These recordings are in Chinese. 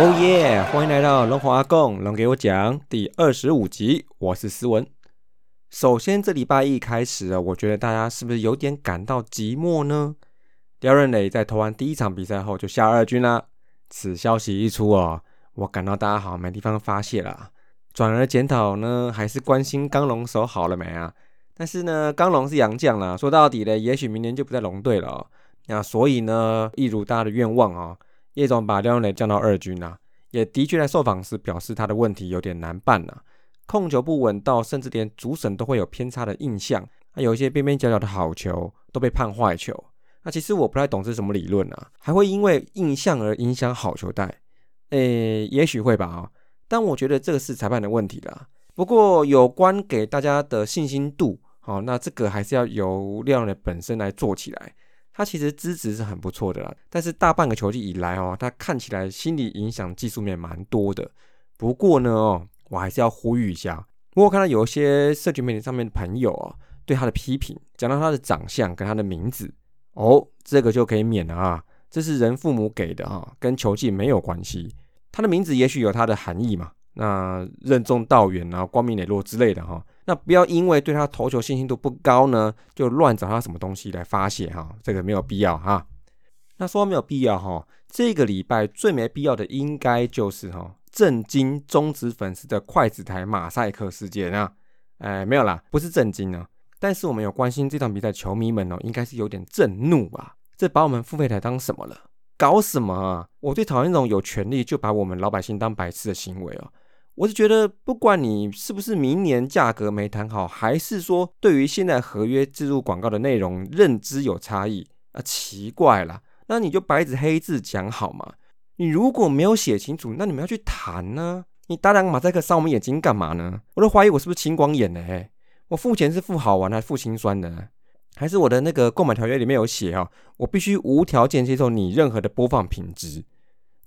哦耶！欢迎来到龙华阿公龙给我讲第二十五集，我是思文。首先，这礼拜一开始啊，我觉得大家是不是有点感到寂寞呢？刁仁磊在投完第一场比赛后就下二军啦。此消息一出哦，我感到大家好像没地方发泄了，转而检讨呢，还是关心刚龙手好了没啊？但是呢，刚龙是洋将啦，说到底呢，也许明年就不在龙队了。那所以呢，一如大家的愿望啊。叶总把廖永磊降到二军啊，也的确在受访时表示他的问题有点难办啊，控球不稳到甚至连主审都会有偏差的印象，那有一些边边角角的好球都被判坏球。那其实我不太懂是什么理论啊，还会因为印象而影响好球带？诶，也许会吧啊，但我觉得这个是裁判的问题啦。不过有关给大家的信心度，好，那这个还是要由廖永磊本身来做起来。他其实资质是很不错的啦，但是大半个球季以来哦，他看起来心理影响技术面蛮多的。不过呢哦，我还是要呼吁一下，我看到有一些社群媒体上面的朋友啊，对他的批评，讲到他的长相跟他的名字哦，这个就可以免了啊，这是人父母给的啊，跟球技没有关系。他的名字也许有他的含义嘛，那任重道远啊，光明磊落之类的哈。那不要因为对他投球信心度不高呢，就乱找他什么东西来发泄哈，这个没有必要哈。那说没有必要哈，这个礼拜最没必要的应该就是哈，震惊中职粉丝的筷子台马赛克事件啊，哎没有啦，不是震惊啊，但是我们有关心这场比赛球迷们哦，应该是有点震怒啊，这把我们付费台当什么了？搞什么啊？我最讨厌那种有权利就把我们老百姓当白痴的行为哦。我是觉得，不管你是不是明年价格没谈好，还是说对于现在合约植入广告的内容认知有差异啊，奇怪了，那你就白纸黑字讲好嘛。你如果没有写清楚，那你们要去谈呢？你打两个马赛克伤我们眼睛干嘛呢？我都怀疑我是不是青光眼呢？我付钱是付好玩还是付心酸的？还是我的那个购买条约里面有写啊，我必须无条件接受你任何的播放品质。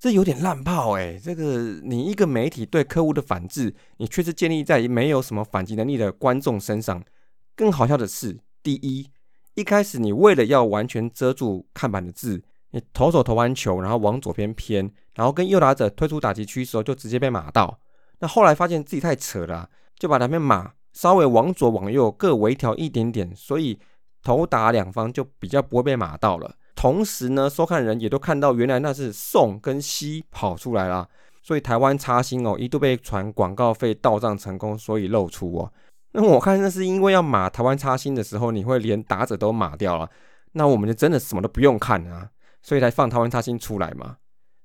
这有点烂炮哎！这个你一个媒体对客户的反制，你却是建立在没有什么反击能力的观众身上。更好笑的是，第一，一开始你为了要完全遮住看板的字，你投手投完球，然后往左边偏，然后跟右打者推出打击区时候，就直接被码到。那后来发现自己太扯了，就把两边码稍微往左往右各微调一点点，所以投打两方就比较不会被码到了。同时呢，收看人也都看到，原来那是宋跟西跑出来了，所以台湾插星哦，一度被传广告费到账成功，所以露出哦。那我看那是因为要码台湾插星的时候，你会连打者都码掉了，那我们就真的什么都不用看啊，所以才放台湾插星出来嘛。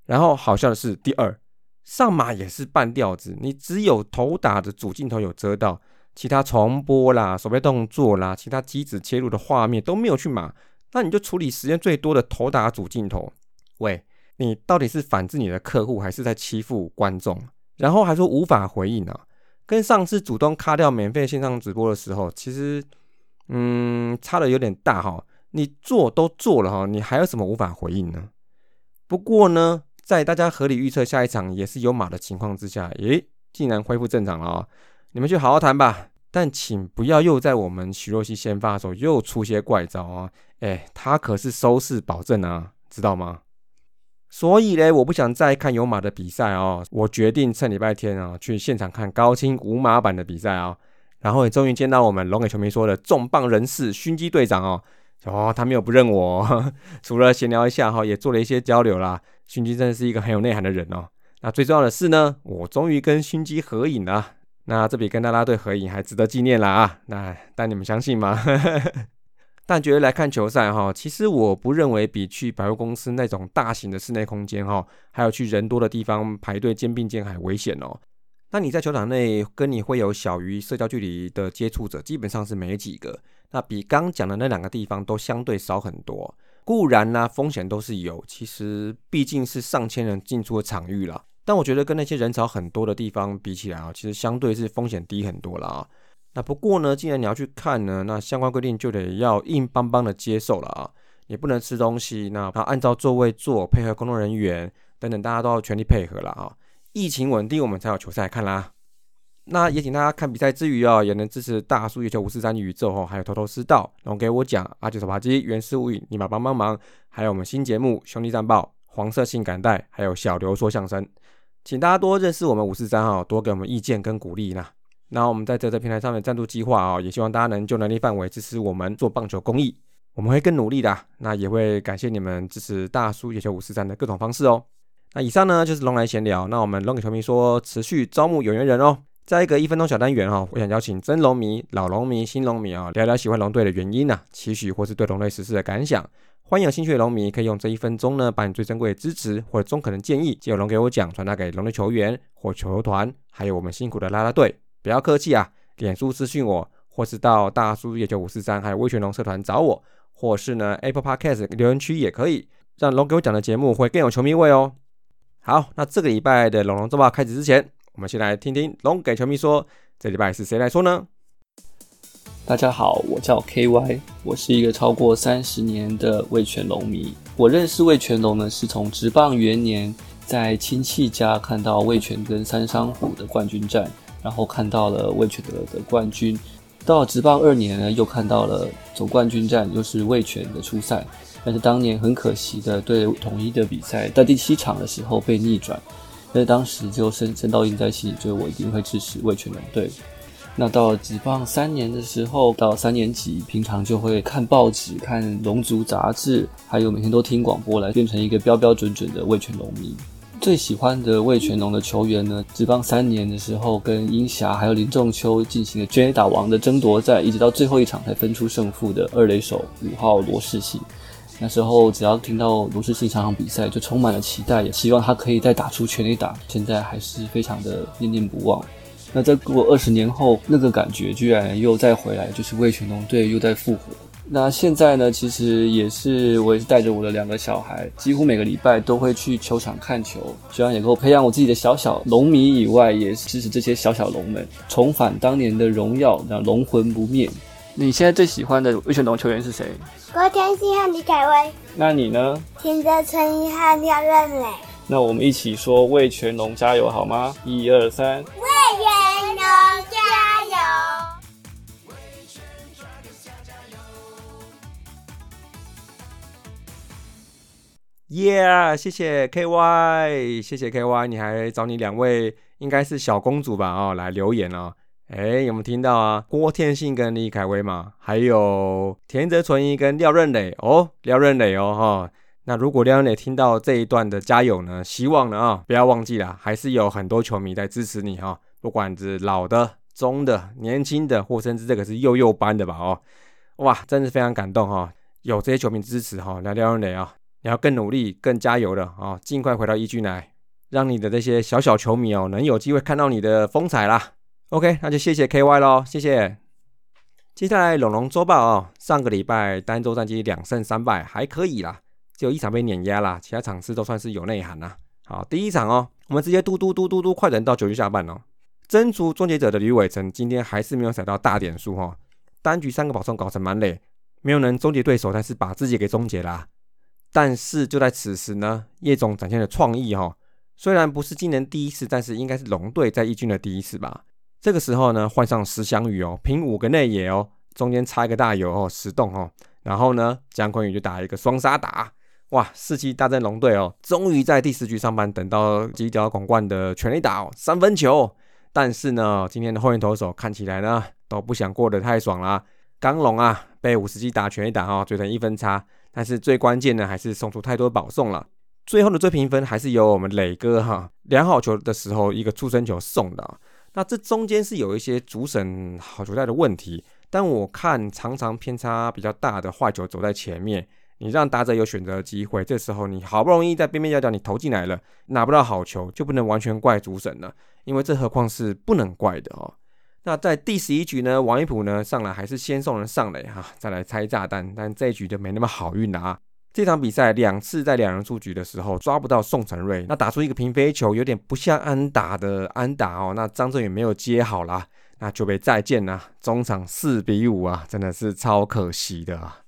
然后好笑的是，第二上马也是半吊子，你只有头打的主镜头有遮到，其他重播啦、手背动作啦、其他机子切入的画面都没有去码。那你就处理时间最多的头打主镜头，喂，你到底是反制你的客户，还是在欺负观众？然后还说无法回应啊，跟上次主动卡掉免费线上直播的时候，其实，嗯，差的有点大哈。你做都做了哈，你还有什么无法回应呢？不过呢，在大家合理预测下一场也是有马的情况之下，诶，竟然恢复正常了啊！你们去好好谈吧。但请不要又在我们徐若曦先发的时候又出些怪招啊！哎，他可是收视保证啊，知道吗？所以呢，我不想再看有马的比赛哦，我决定趁礼拜天啊去现场看高清无马版的比赛啊。然后也终于见到我们龙给球迷说的重磅人士勋基队长哦，哦，他没有不认我，除了闲聊一下哈，也做了一些交流啦。勋基真的是一个很有内涵的人哦。那最重要的是呢，我终于跟勋基合影了。那这比跟大家队合影还值得纪念了啊！那但你们相信吗？但觉得来看球赛哈，其实我不认为比去百货公司那种大型的室内空间哈，还有去人多的地方排队肩并肩还危险哦。那你在球场内跟你会有小于社交距离的接触者，基本上是没几个。那比刚讲的那两个地方都相对少很多。固然呢，风险都是有，其实毕竟是上千人进出的场域了。但我觉得跟那些人潮很多的地方比起来啊，其实相对是风险低很多了啊。那不过呢，既然你要去看呢，那相关规定就得要硬邦邦的接受了啊，也不能吃东西，那要按照座位坐，配合工作人员等等，大家都要全力配合了啊。疫情稳定，我们才有球赛看啦。那也请大家看比赛之余啊，也能支持大叔月球五四三宇宙哦，还有头头是道，然后给我讲阿九手扒鸡、原始无影、尼玛帮帮忙，还有我们新节目兄弟战报、黄色性感带，还有小刘说相声。请大家多认识我们五四三哈，多给我们意见跟鼓励啦。那我们在这个平台上面赞助计划啊，也希望大家能就能力范围支持我们做棒球公益，我们会更努力的。那也会感谢你们支持大叔野球五四三的各种方式哦。那以上呢就是龙来闲聊，那我们龙给球迷说持续招募有缘人哦。在一个一分钟小单元哈，我想邀请真龙迷、老龙迷、新龙迷啊，聊聊喜欢龙队的原因呐，期许或是对龙队实施的感想。欢迎有兴趣的龙迷可以用这一分钟呢，把你最珍贵的支持或者中肯的建议，借由龙给我讲，传达给龙的球员或球团，还有我们辛苦的啦啦队。不要客气啊，脸书私讯我，或是到大叔野球五四三，还有威权龙社团找我，或是呢 Apple Podcast 留言区也可以，让龙给我讲的节目会更有球迷味哦。好，那这个礼拜的龙龙周报开始之前。我们先来听听龙给球迷说，这礼拜是谁来说呢？大家好，我叫 KY，我是一个超过三十年的味全龙迷。我认识味全龙呢，是从职棒元年在亲戚家看到味全跟三商虎的冠军战，然后看到了味全的的冠军。到职棒二年呢，又看到了总冠军战，又是味全的初赛。但是当年很可惜的，对统一的比赛，在第七场的时候被逆转。所以当时就深深烙印在心里，就是我一定会支持魏全龙队。那到职棒三年的时候，到三年级，平常就会看报纸、看龙族杂志，还有每天都听广播，来变成一个标标准准的魏全龙迷。最喜欢的魏全龙的球员呢，职棒三年的时候，跟英霞还有林仲秋进行了全垒打王的争夺战，一直到最后一场才分出胜负的二垒手五号罗世信。那时候只要听到罗世信场场比赛，就充满了期待，也希望他可以再打出全力打。现在还是非常的念念不忘。那在过二十年后，那个感觉居然又再回来，就是魏全龙队又在复活。那现在呢，其实也是我也是带着我的两个小孩，几乎每个礼拜都会去球场看球，希望也够培养我自己的小小龙迷以外，也是支持这些小小龙们重返当年的荣耀，让龙魂不灭。你现在最喜欢的魏全龙球员是谁？郭天信和李凯威。那你呢？田泽纯一和廖任磊。那我们一起说魏全龙加油好吗？一二三，耶！谢谢 KY，谢谢 KY，你还找你两位应该是小公主吧？哦，来留言哦。哎，有没有听到啊？郭天信跟李凯威嘛，还有田泽纯一跟廖任磊哦，廖任磊哦哈。那如果廖任磊听到这一段的加油呢，希望呢啊，不要忘记了，还是有很多球迷在支持你哈。不管是老的、中的、年轻的，或甚至这个是幼幼班的吧哦，哇，真是非常感动哈。有这些球迷支持哈，那廖任磊啊，你要更努力、更加油的啊，尽快回到一军来，让你的这些小小球迷哦，能有机会看到你的风采啦。OK，那就谢谢 KY 咯，谢谢。接下来龙龙周报哦，上个礼拜单周战绩两胜三败，还可以啦，只有一场被碾压啦，其他场次都算是有内涵啦。好，第一场哦，我们直接嘟嘟嘟嘟嘟快等到九局下半哦，真足终结者的吕伟成今天还是没有踩到大点数哈，单局三个保送搞成满垒，没有能终结对手，但是把自己给终结啦。但是就在此时呢，叶总展现了创意哈，虽然不是今年第一次，但是应该是龙队在一军的第一次吧。这个时候呢，换上石祥宇哦，拼五个内野哦，中间插一个大油哦，十洞哦，然后呢，姜昆宇就打一个双杀打，哇，士气大战龙队哦，终于在第十局上班等到犄角广冠的全力打哦，三分球，但是呢，今天的后援投手看起来呢，都不想过得太爽啦。刚龙啊，被五十击打全力打哦，追成一分差，但是最关键的还是送出太多保送了，最后的追评分还是由我们磊哥哈，量好球的时候一个出生球送的。那这中间是有一些主审好球带的问题，但我看常常偏差比较大的坏球走在前面，你让打者有选择机会，这时候你好不容易在边边角角你投进来了，拿不到好球，就不能完全怪主审了，因为这何况是不能怪的哦。那在第十一局呢，王一普呢上来还是先送人上垒哈，再来拆炸弹，但这一局就没那么好运了啊。这场比赛两次在两人出局的时候抓不到宋承瑞，那打出一个平飞球，有点不像安打的安打哦。那张振宇没有接好啦，那就被再见啦。中场四比五啊，真的是超可惜的啊。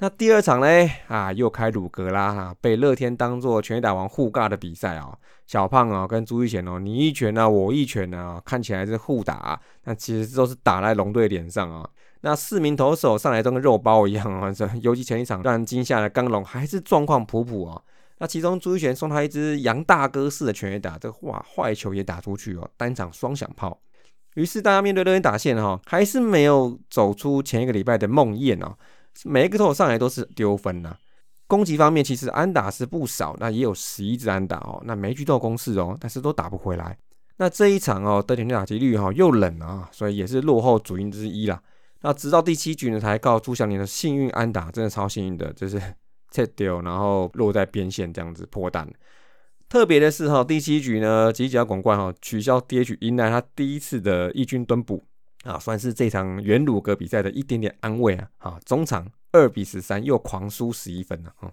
那第二场呢？啊，又开鲁格啦，哈，被乐天当做全打王互尬的比赛啊。小胖啊，跟朱一贤哦，你一拳呢，我一拳呢，看起来是互打，那其实都是打在龙队脸上啊。那四名投手上来都跟肉包一样啊，这 尤其前一场让人惊吓的刚龙还是状况普普哦。那其中朱一贤送他一支杨大哥式的全垒打，这个哇坏球也打出去哦，单场双响炮。于是大家面对热点打线哈，还是没有走出前一个礼拜的梦魇哦，每一个投手上来都是丢分呐。攻击方面其实安打是不少，那也有十一支安打哦，那每局都有攻势哦，但是都打不回来。那这一场哦，德田打击率哈又冷啊，所以也是落后主因之一啦。那直到第七局呢，才告朱祥林的幸运安打，真的超幸运的，就是切丢，然后落在边线这样子破蛋。特别的是哈，第七局呢，吉吉广冠哈取消 DH，迎来他第一次的一军蹲补啊，算是这场元鲁格比赛的一点点安慰啊。啊，中场二比十三又狂输十一分了啊。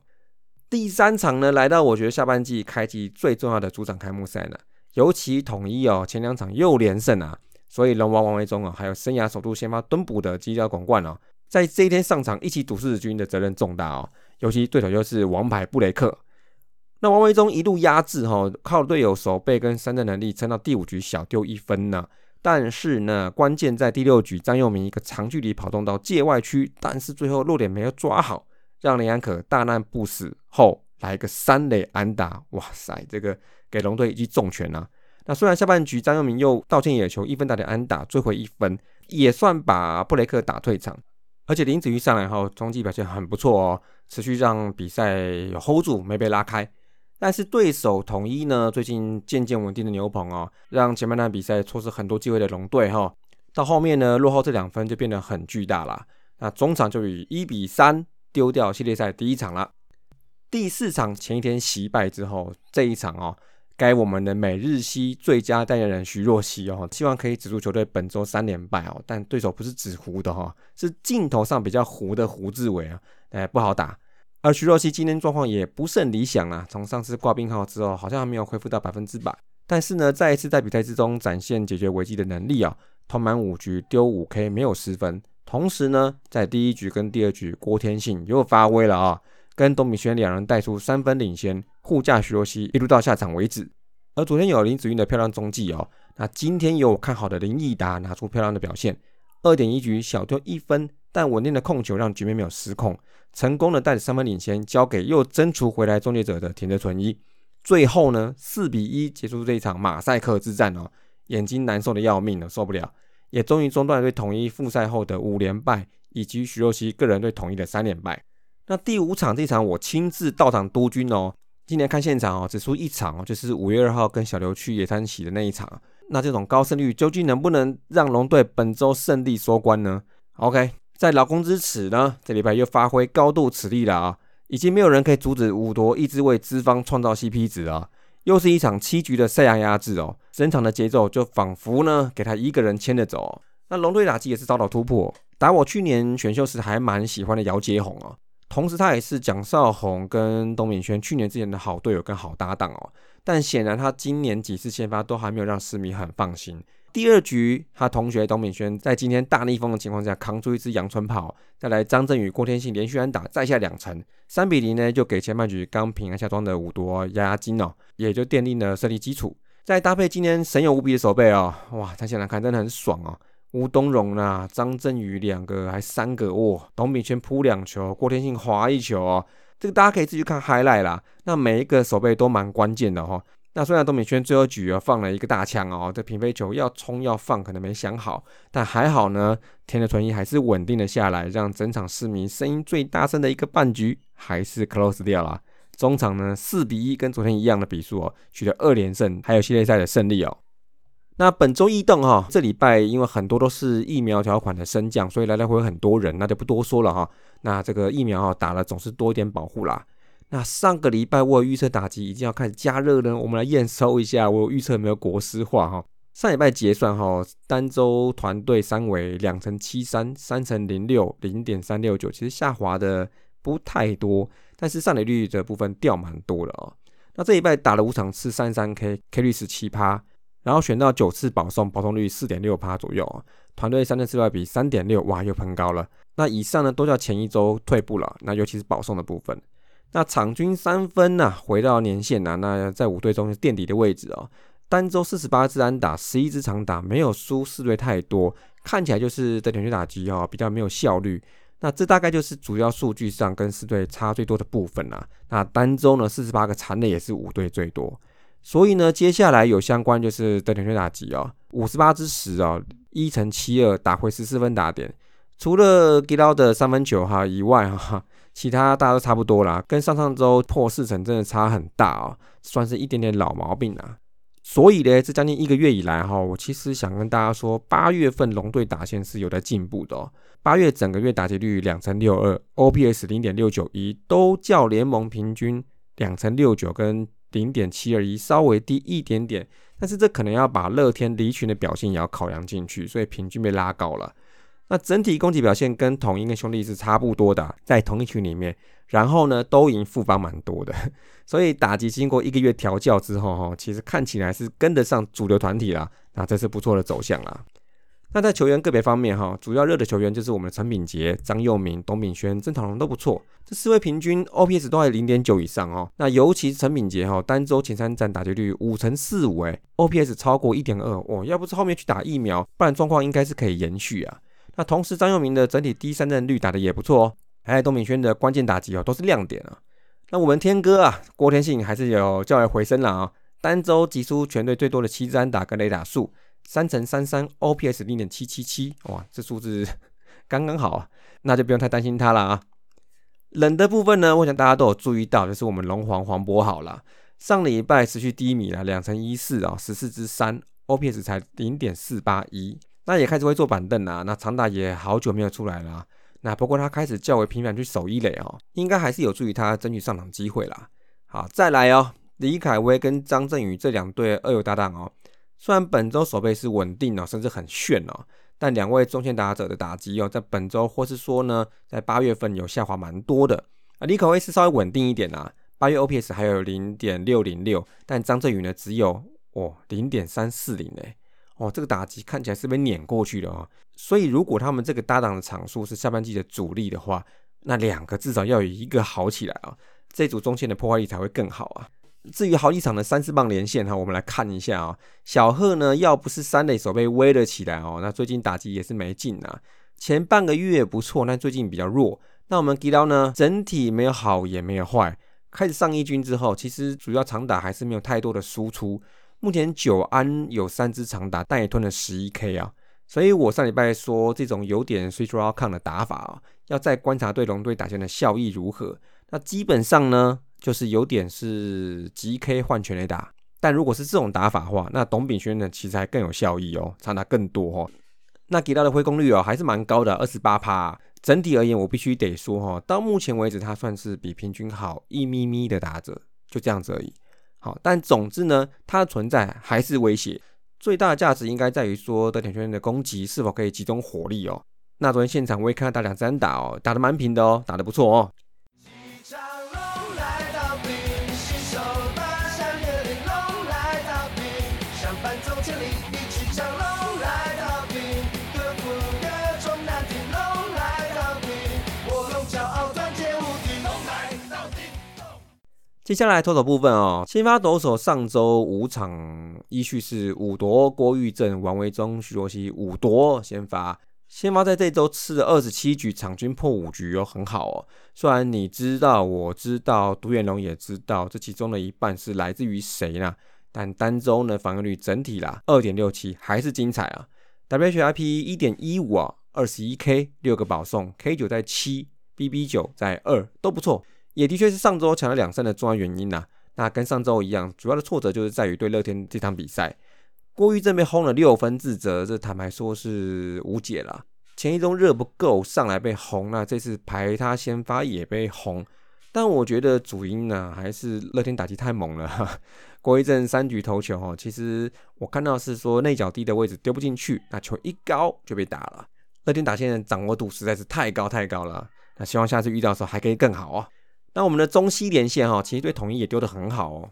第三场呢，来到我觉得下半季开季最重要的主场开幕赛呢。尤其统一哦，前两场又连胜啊，所以龙王王维忠啊，还有生涯首度先发蹲补的基交广冠哦，在这一天上场一起赌四军的责任重大哦。尤其对手又是王牌布雷克，那王维忠一路压制哈，靠队友守备跟三振能力撑到第五局小丢一分呢。但是呢，关键在第六局张佑铭一个长距离跑动到界外区，但是最后落点没有抓好，让林安可大难不死后来个三垒安打，哇塞，这个。给龙队一记重拳呐！那虽然下半局张佑铭又道歉野球一分打点安打追回一分，也算把布雷克打退场。而且林子玉上来后中继表现很不错哦，持续让比赛有 hold 住，没被拉开。但是对手统一呢，最近渐渐稳定的牛棚哦，让前半段比赛错失很多机会的龙队哈，到后面呢落后这两分就变得很巨大了。那中场就以一比三丢掉系列赛第一场了。第四场前一天惜败之后，这一场哦。该我们的每日西最佳代言人徐若曦哦，希望可以止住球队本周三连败哦。但对手不是纸糊的哈，是镜头上比较糊的胡志伟啊，哎不好打。而徐若曦今天状况也不甚理想啊，从上次挂病号之后，好像还没有恢复到百分之百。但是呢，再一次在比赛之中展现解决危机的能力啊，投满五局丢五 K 没有失分。同时呢，在第一局跟第二局郭天信又发威了啊。跟董敏轩两人带出三分领先，护驾徐若曦一路到下场为止。而昨天有林子韵的漂亮踪迹哦，那今天有看好的林毅达拿出漂亮的表现，二点一局小丢一分，但稳定的控球让局面没有失控，成功的带着三分领先交给又争除回来终结者的田泽纯一。最后呢，四比一结束这一场马赛克之战哦，眼睛难受的要命了，受不了，也终于中断对统一复赛后的五连败，以及徐若曦个人对统一的三连败。那第五场这场我亲自到场督军哦，今年看现场哦，只输一场哦，就是五月二号跟小刘去野餐洗的那一场。那这种高胜率究竟能不能让龙队本周胜利收官呢？OK，在劳工之耻呢，这礼拜又发挥高度此力了啊！已经没有人可以阻止五夺一直为资方创造 CP 值啊！又是一场七局的赛亚压制哦，整场的节奏就仿佛呢给他一个人牵着走。那龙队打击也是遭到突破，打我去年选秀时还蛮喜欢的姚杰宏啊。同时，他也是蒋少红跟董敏轩去年之前的好队友跟好搭档哦。但显然，他今年几次先发都还没有让市民很放心。第二局，他同学董敏轩在今天大逆风的情况下扛出一支阳春炮，再来张振宇、郭天信连续安打再下两城，三比零呢就给前半局刚平安下庄的五夺压压惊哦，也就奠定了胜利基础。再搭配今天神勇无比的手背哦，哇，他现在看真的很爽哦。吴东荣啦，张振宇两个，还三个哇！董炳轩扑两球，郭天信滑一球哦。这个大家可以自己看 highlight 啦。那每一个手背都蛮关键的哈。那虽然董炳轩最后局啊放了一个大枪哦，这平飞球要冲要放可能没想好，但还好呢，田的纯一还是稳定了下来，让整场市民声音最大声的一个半局还是 close 掉了。中场呢四比一，跟昨天一样的比数哦，取得二连胜，还有系列赛的胜利哦。那本周异动哈，这礼拜因为很多都是疫苗条款的升降，所以来来回回很多人，那就不多说了哈。那这个疫苗哈打了总是多一点保护啦。那上个礼拜我预测打击已经要开始加热呢，我们来验收一下，我预测没有国师化哈。上礼拜结算哈，单周团队三围两成七三，三成零六零点三六九，其实下滑的不太多，但是上垒率的部分掉蛮多了哦。那这一拜打了五场次三三 K，K 率十七趴。然后选到九次保送，保送率四点六趴左右啊。团队三振四外比三点六，哇，又喷高了。那以上呢都叫前一周退步了。那尤其是保送的部分，那场均三分呢，回到年线呐，那在五队中垫底的位置哦。单周四十八支安打，十一支长打，没有输四队太多，看起来就是在连续打击哦，比较没有效率。那这大概就是主要数据上跟四队差最多的部分啦。那单周呢，四十八个残垒也是五队最多。所以呢，接下来有相关就是德田圈打击哦，五十八之十哦，一乘七二打回十四分打点。除了吉劳的三分球哈以外哈，其他大家都差不多啦，跟上上周破四成真的差很大哦，算是一点点老毛病啊。所以呢，这将近一个月以来哈，我其实想跟大家说，八月份龙队打线是有在进步的哦。八月整个月打击率两成六二，OPS 零点六九一，都较联盟平均两成六九跟零点七二一稍微低一点点，但是这可能要把乐天离群的表现也要考量进去，所以平均被拉高了。那整体攻击表现跟统一跟兄弟是差不多的，在同一群里面，然后呢都赢副帮蛮多的，所以打击经过一个月调教之后，哈，其实看起来是跟得上主流团体啦，那这是不错的走向啦。那在球员个别方面，哈，主要热的球员就是我们的陈炳杰、张佑铭、董炳轩、曾讨龙都不错，这四位平均 OPS 都在零点九以上哦。那尤其陈炳杰哈，单周前三战打击率五成四五，哎，OPS 超过一点二，哦，要不是后面去打疫苗，不然状况应该是可以延续啊。那同时，张佑明的整体第三阵率打的也不错哦，还有董敏轩的关键打击哦，都是亮点啊。那我们天哥啊，郭天信还是有较为回升了啊，单周击出全队最多的七支安打跟雷打数，三乘三三，OPS 零点七七七，哇，这数字 刚刚好啊，那就不用太担心他了啊。冷的部分呢，我想大家都有注意到，就是我们龙皇黄渤好了，上礼拜持续低迷了，两成一四啊，十四支三，OPS 才零点四八一。那也开始会坐板凳啦，那长打也好久没有出来了。那不过他开始较为频繁去守一垒哦，应该还是有助于他争取上场机会啦。好，再来哦，李凯威跟张振宇这两对二游搭档哦，虽然本周守备是稳定哦，甚至很炫哦，但两位中线打者的打击哦，在本周或是说呢，在八月份有下滑蛮多的啊。李凯威是稍微稳定一点啊，八月 OPS 还有零点六零六，但张振宇呢只有哦零点三四零诶。哦，这个打击看起来是被碾过去的哦，所以如果他们这个搭档的场数是下半季的主力的话，那两个至少要有一个好起来啊，这组中线的破坏力才会更好啊。至于好几场的三四棒连线哈，我们来看一下啊。小贺呢，要不是三垒手被威了起来哦，那最近打击也是没劲啊。前半个月不错，但最近比较弱。那我们吉刀呢，整体没有好也没有坏，开始上一军之后，其实主要长打还是没有太多的输出。目前九安有三支长打，但也吞了十一 K 啊，所以我上礼拜说这种有点 switch draw 抗的打法啊，要再观察对龙队打线的效益如何。那基本上呢，就是有点是 GK 换全垒打，但如果是这种打法的话，那董炳轩呢其实还更有效益哦，长打更多哦。那给到的挥空率哦还是蛮高的，二十八趴。整体而言，我必须得说哈，到目前为止他算是比平均好一咪咪的打者，就这样子而已。好，但总之呢，它的存在还是威胁。最大的价值应该在于说，德田圈的攻击是否可以集中火力哦。那昨天现场我也看到打两三打哦，打得蛮平的哦，打得不错哦。接下来投手部分哦，先发投手上周五场依序是五夺郭玉正、王维忠、徐若曦五夺先发，先发在这周吃了二十七局，场均破五局哦，很好哦。虽然你知道，我知道，独眼龙也知道，这其中的一半是来自于谁呢？但单周呢，防御率整体啦二点六七，还是精彩啊。WHIP 一点一五啊，二十一 K 六个保送，K 九在七，BB 九在二，都不错。也的确是上周抢了两胜的重要原因呐。那跟上周一样，主要的挫折就是在于对乐天这场比赛，郭玉正被轰了六分自责，这坦白说是无解了。前一周热不够，上来被轰，那这次排他先发也被轰。但我觉得主因呢，还是乐天打击太猛了。郭玉正三局投球哦，其实我看到是说内角低的位置丢不进去，那球一高就被打了。乐天打线的掌握度实在是太高太高了。那希望下次遇到的时候还可以更好哦。那我们的中西连线哈，其实对统一也丢得很好哦。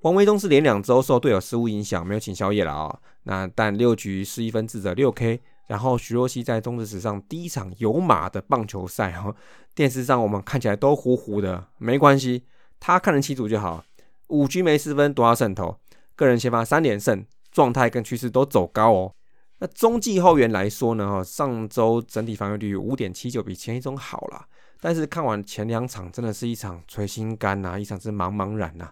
王维忠是连两周受队友失误影响，没有请宵夜了啊。那但六局失一分自责六 K，然后徐若曦在中职史上第一场有马的棒球赛哈，电视上我们看起来都糊糊的，没关系，他看得清楚就好。五局没失分，多少胜投，个人先发三连胜，状态跟趋势都走高哦。那中继后援来说呢，哈，上周整体防御率五点七九，比前一周好了。但是看完前两场，真的是一场捶心肝呐，一场是茫茫然呐。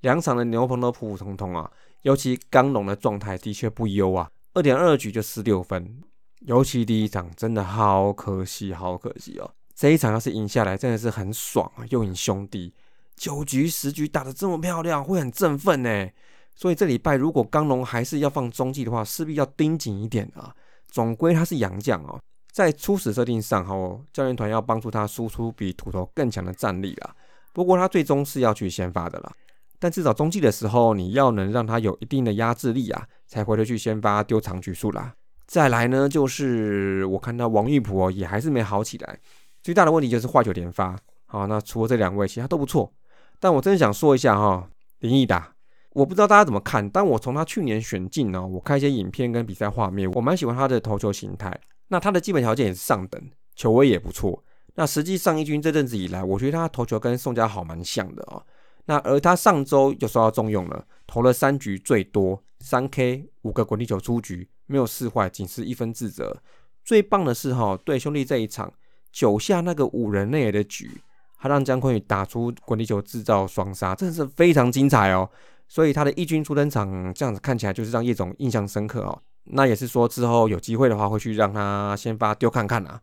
两场的牛棚都普普通通啊，尤其刚龙的状态的确不优啊，二点二局就十六分。尤其第一场真的好可惜，好可惜哦。这一场要是赢下来，真的是很爽啊，又赢兄弟。九局十局打得这么漂亮，会很振奋呢。所以这礼拜如果刚龙还是要放中继的话，势必要盯紧一点啊。总归他是洋将哦，在初始设定上哈，教练团要帮助他输出比土头更强的战力啦。不过他最终是要去先发的啦。但至少中继的时候，你要能让他有一定的压制力啊，才回得去先发丢长局数啦。再来呢，就是我看到王玉普哦，也还是没好起来。最大的问题就是坏球连发。好，那除了这两位，其他都不错。但我真的想说一下哈，林毅达。我不知道大家怎么看，但我从他去年选进呢，我看一些影片跟比赛画面，我蛮喜欢他的投球形态。那他的基本条件也是上等，球威也不错。那实际上一军这阵子以来，我觉得他投球跟宋家豪蛮像的哦。那而他上周又受到重用了，投了三局最多三 K 五个滚地球出局，没有四坏，仅是一分自责。最棒的是哈，对兄弟这一场九下那个五人内的局，他让姜昆宇打出滚地球制造双杀，真的是非常精彩哦。所以他的义军出登场，这样子看起来就是让叶总印象深刻哦。那也是说之后有机会的话，会去让他先发丢看看啊。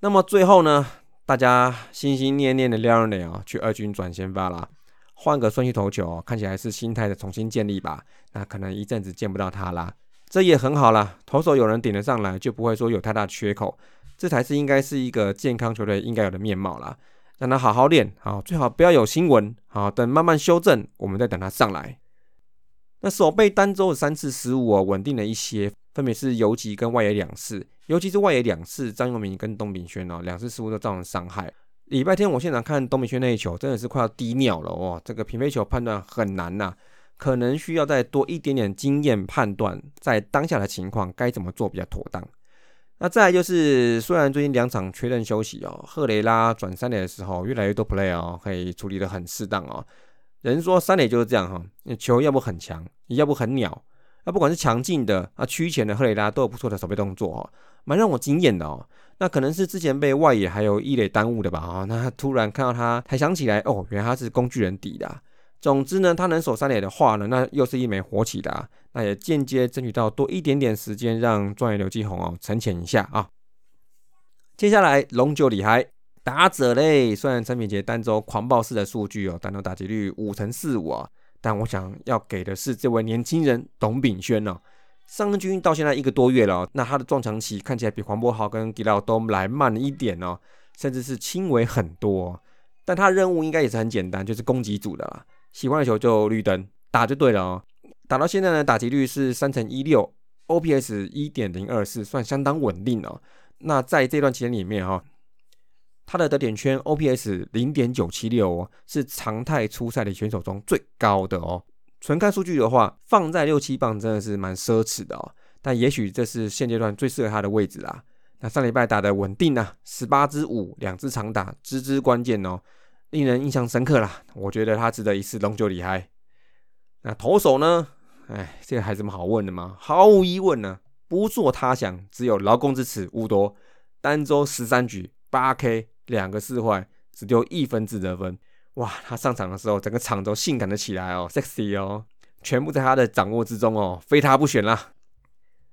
那么最后呢，大家心心念念的廖润磊啊，去二军转先发啦，换个顺序投球，看起来是心态的重新建立吧。那可能一阵子见不到他啦，这也很好啦。投手有人顶得上来，就不会说有太大缺口，这才是应该是一个健康球队应该有的面貌啦。让他好好练，好，最好不要有新闻，好，等慢慢修正，我们再等他上来。那守备单周的三次失误哦，稳定了一些，分别是游击跟外野两次，尤其是外野两次，张佑明跟东炳轩哦，两次失误都造成伤害。礼拜天我现场看东炳轩那一球，真的是快要滴尿了哦，这个平飞球判断很难呐，可能需要再多一点点经验判断，在当下的情况该怎么做比较妥当。那再来就是，虽然最近两场确认休息哦，赫雷拉转三垒的时候越来越多 play 哦，可以处理的很适当哦。人说三垒就是这样哈，球要不很强，要不很鸟。那不管是强劲的啊，区前的赫雷拉都有不错的守备动作哦，蛮让我惊艳的哦。那可能是之前被外野还有一垒耽误的吧啊，那突然看到他才想起来哦，原来他是工具人底的。总之呢，他能守三垒的话呢，那又是一枚活棋的，那也间接争取到多一点点时间，让状元刘继宏哦沉潜一下啊。接下来龙九里还打者嘞，虽然陈品杰单周狂暴式的数据哦，单周打击率五成四五啊，但我想要给的是这位年轻人董炳轩哦，上军到现在一个多月了，那他的撞墙期看起来比黄博豪跟吉拉都来慢了一点哦，甚至是轻微很多，但他任务应该也是很简单，就是攻击组的啦。喜欢的球就绿灯打就对了哦。打到现在呢，打击率是三乘一六，OPS 一点零二四，算相当稳定哦。那在这段期间里面哈，他的得点圈 OPS 零点九七六哦，是常态出赛的选手中最高的哦。纯看数据的话，放在六七棒真的是蛮奢侈的哦。但也许这是现阶段最适合他的位置啦。那上礼拜打的稳定啊，十八支五，两支长打，支支关键哦。令人印象深刻啦，我觉得他值得一次龙九厉害。那投手呢？哎，这个还什么好问的吗？毫无疑问呢，不做他想，只有劳工之耻乌多。单周十三局八 K 两个四坏，只丢一分自得分。哇，他上场的时候，整个场都性感的起来哦，sexy 哦，全部在他的掌握之中哦，非他不选啦。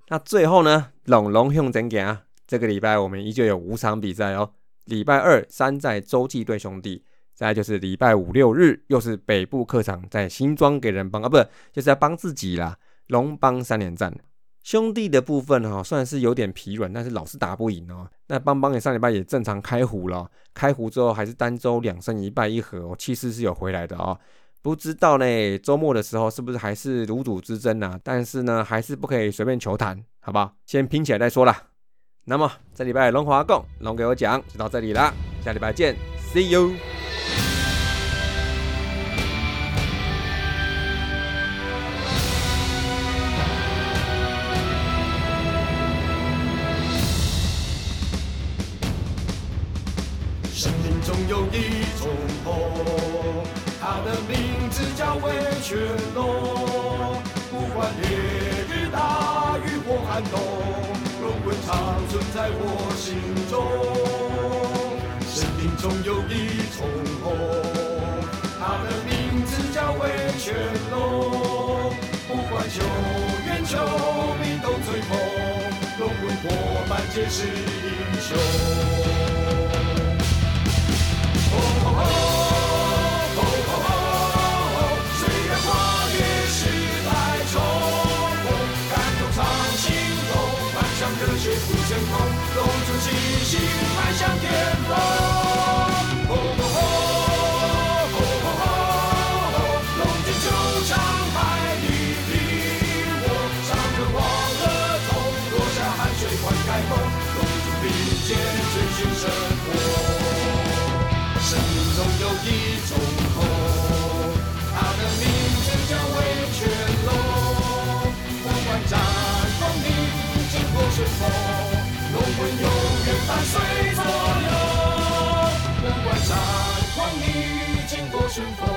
那最后呢，龙龙用怎讲啊？这个礼拜我们依旧有五场比赛哦，礼拜二三在洲际对兄弟。再就是礼拜五六日，又是北部客场在新庄给人帮啊，不，就是要帮自己啦。龙帮三连战，兄弟的部分哈，算是有点疲软，但是老是打不赢哦。那邦邦也上礼拜也正常开胡了，开胡之后还是单周两胜一败一和，气势是有回来的哦。不知道呢，周末的时候是不是还是卤煮之争啊？但是呢，还是不可以随便求谈，好不好？先拼起来再说啦。那么这礼拜龙华共龙给我讲就到这里啦，下礼拜见，See you。动，龙魂长存在我心中。生命中有一重红，它的名字叫威权龙。不管秋远秋冰冻吹风，龙魂伙伴皆是英雄。心迈向巅峰。吼吼吼吼吼吼！龙卷九场百里平我，长歌忘了痛，落下汗水换盖头，龙族并肩追寻生活。生命中有一种红，它的名字叫魏全龙。不管战风历经过顺风，龙魂永远伴随左右。不管战狂逆经过顺风，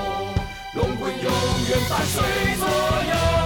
龙魂永远伴随左右。